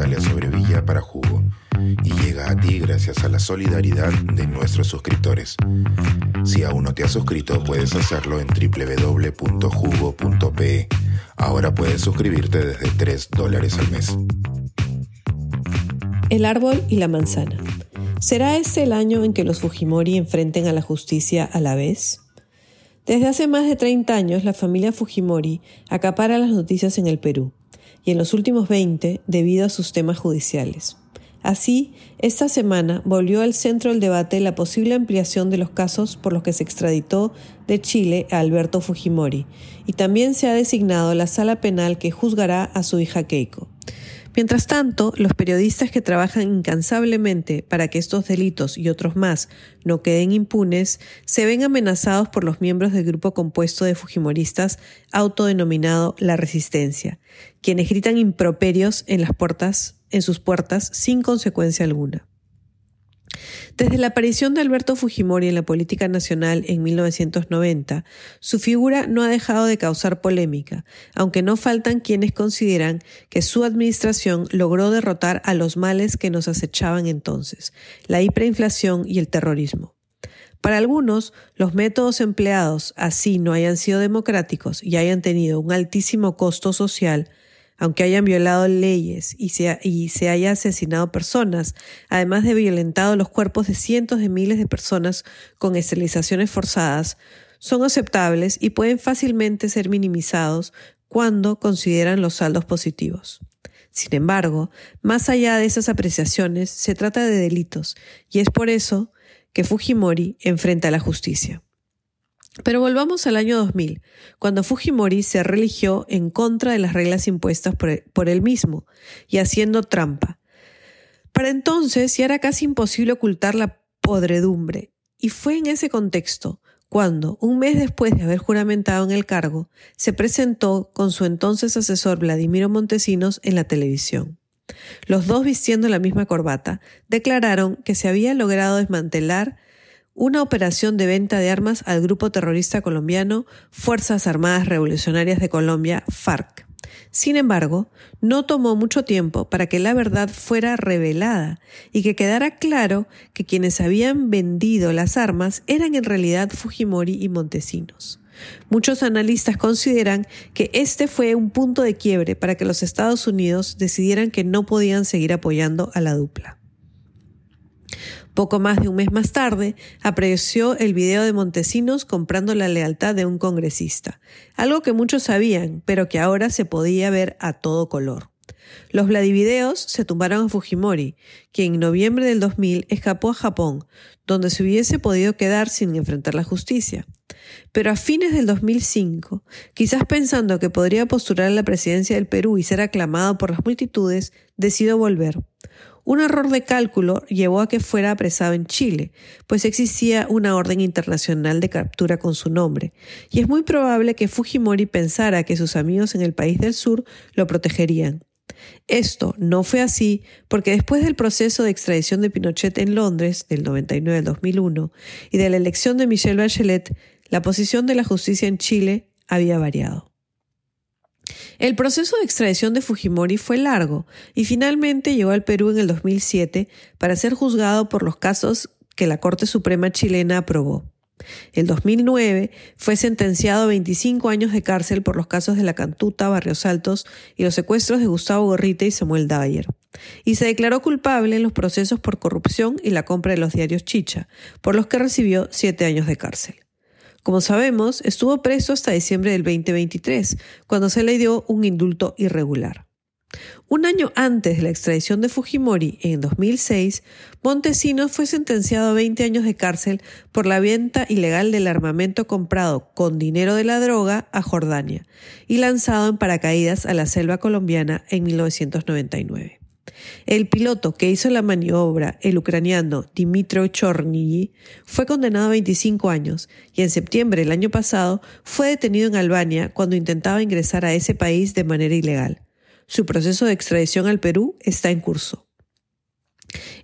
Natalia Sobrevilla para Jugo y llega a ti gracias a la solidaridad de nuestros suscriptores. Si aún no te has suscrito, puedes hacerlo en www.jugo.pe. Ahora puedes suscribirte desde 3 dólares al mes. El árbol y la manzana. ¿Será este el año en que los Fujimori enfrenten a la justicia a la vez? Desde hace más de 30 años, la familia Fujimori acapara las noticias en el Perú, y en los últimos 20 debido a sus temas judiciales. Así, esta semana volvió al centro del debate la posible ampliación de los casos por los que se extraditó de Chile a Alberto Fujimori, y también se ha designado la sala penal que juzgará a su hija Keiko. Mientras tanto, los periodistas que trabajan incansablemente para que estos delitos y otros más no queden impunes se ven amenazados por los miembros del grupo compuesto de Fujimoristas autodenominado La Resistencia, quienes gritan improperios en las puertas, en sus puertas sin consecuencia alguna. Desde la aparición de Alberto Fujimori en la política nacional en 1990, su figura no ha dejado de causar polémica, aunque no faltan quienes consideran que su administración logró derrotar a los males que nos acechaban entonces, la hiperinflación y el terrorismo. Para algunos, los métodos empleados, así no hayan sido democráticos y hayan tenido un altísimo costo social, aunque hayan violado leyes y se, y haya asesinado personas, además de violentado los cuerpos de cientos de miles de personas con esterilizaciones forzadas, son aceptables y pueden fácilmente ser minimizados cuando consideran los saldos positivos. Sin embargo, más allá de esas apreciaciones, se trata de delitos, y es por eso que Fujimori enfrenta la justicia. Pero volvamos al año 2000, cuando Fujimori se religió en contra de las reglas impuestas por, él mismo y haciendo trampa. Para entonces ya era casi imposible ocultar la podredumbre, y fue en ese contexto cuando, un mes después de haber juramentado en el cargo, se presentó con su entonces asesor Vladimiro Montesinos en la televisión. Los dos vistiendo la misma corbata, declararon que se había logrado desmantelar una operación de venta de armas al grupo terrorista colombiano Fuerzas Armadas Revolucionarias de Colombia, FARC. Sin embargo, no tomó mucho tiempo para que la verdad fuera revelada y que quedara claro que quienes habían vendido las armas eran en realidad Fujimori y Montesinos. Muchos analistas consideran que este fue un punto de quiebre para que los Estados Unidos decidieran que no podían seguir apoyando a la dupla. Poco más de un mes más tarde, apareció el video de Montesinos comprando la lealtad de un congresista, algo que muchos sabían, pero que ahora se podía ver a todo color. Los Vladivideos se tumbaron a Fujimori, quien en noviembre del 2000 escapó a Japón, donde se hubiese podido quedar sin enfrentar la justicia. Pero a fines del 2005, quizás pensando que podría postular a la presidencia del Perú y ser aclamado por las multitudes, decidió volver. Un error de cálculo llevó a que fuera apresado en Chile, pues existía una orden internacional de captura con su nombre, y es muy probable que Fujimori pensara que sus amigos en el país del sur lo protegerían. Esto no fue así porque después del proceso de extradición de Pinochet en Londres del 99 al 2001 y de la elección de Michelle Bachelet, la posición de la justicia en Chile había variado. El proceso de extradición de Fujimori fue largo y finalmente llegó al Perú en el 2007 para ser juzgado por los casos que la Corte Suprema chilena aprobó. En 2009 fue sentenciado a 25 años de cárcel por los casos de la Cantuta, Barrios Altos y los secuestros de Gustavo Gorrita y Samuel Dyer. Y se declaró culpable en los procesos por corrupción y la compra de los diarios Chicha, por los que recibió siete años de cárcel. Como sabemos, estuvo preso hasta diciembre del 2023, cuando se le dio un indulto irregular. Un año antes de la extradición de Fujimori, en 2006, Montesinos fue sentenciado a 20 años de cárcel por la venta ilegal del armamento comprado con dinero de la droga a Jordania y lanzado en paracaídas a la selva colombiana en 1999. El piloto que hizo la maniobra, el ucraniano Dmitro Chorny, fue condenado a 25 años y en septiembre del año pasado fue detenido en Albania cuando intentaba ingresar a ese país de manera ilegal. Su proceso de extradición al Perú está en curso.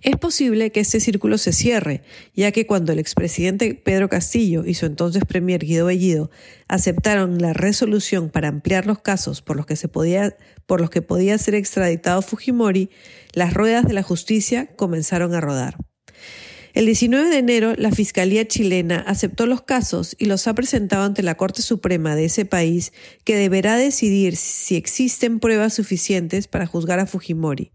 Es posible que este círculo se cierre, ya que cuando el expresidente Pedro Castillo y su entonces premier Guido Bellido aceptaron la resolución para ampliar los casos por los que, se podía, por los que podía ser extraditado Fujimori, las ruedas de la justicia comenzaron a rodar. El 19 de enero, la Fiscalía chilena aceptó los casos y los ha presentado ante la Corte Suprema de ese país, que deberá decidir si existen pruebas suficientes para juzgar a Fujimori.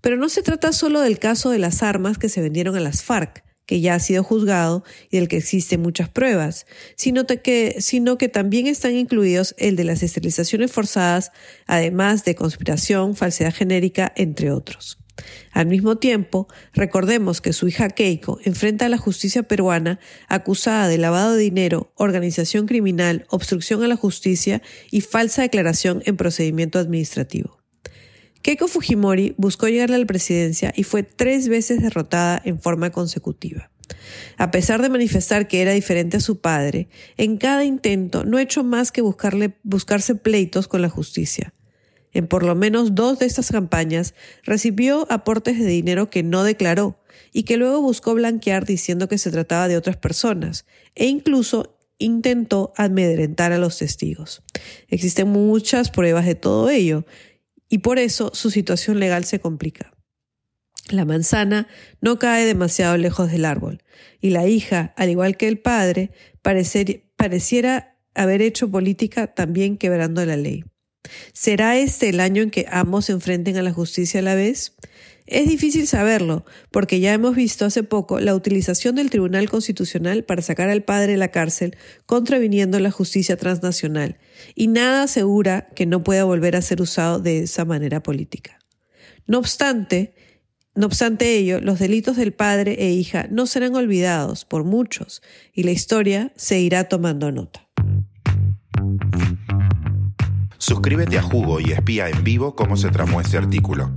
Pero no se trata solo del caso de las armas que se vendieron a las FARC, que ya ha sido juzgado y del que existen muchas pruebas, sino que, sino que también están incluidos el de las esterilizaciones forzadas, además de conspiración, falsedad genérica, entre otros. Al mismo tiempo, recordemos que su hija Keiko enfrenta a la justicia peruana acusada de lavado de dinero, organización criminal, obstrucción a la justicia y falsa declaración en procedimiento administrativo. Keiko Fujimori buscó llegar a la presidencia y fue tres veces derrotada en forma consecutiva. A pesar de manifestar que era diferente a su padre, en cada intento no ha hecho más que buscarle, buscarse pleitos con la justicia. En por lo menos dos de estas campañas recibió aportes de dinero que no declaró y que luego buscó blanquear diciendo que se trataba de otras personas e incluso intentó amedrentar a los testigos. Existen muchas pruebas de todo ello y por eso su situación legal se complica. La manzana no cae demasiado lejos del árbol, y la hija, al igual que el padre, pareciera haber hecho política también quebrando la ley. ¿Será este el año en que ambos se enfrenten a la justicia a la vez? Es difícil saberlo, porque ya hemos visto hace poco la utilización del Tribunal Constitucional para sacar al padre de la cárcel, contraviniendo la justicia transnacional, y nada asegura que no pueda volver a ser usado de esa manera política. No obstante, no obstante ello, los delitos del padre e hija no serán olvidados por muchos, y la historia se irá tomando nota. Suscríbete a Jugo y espía en vivo cómo se tramó este artículo.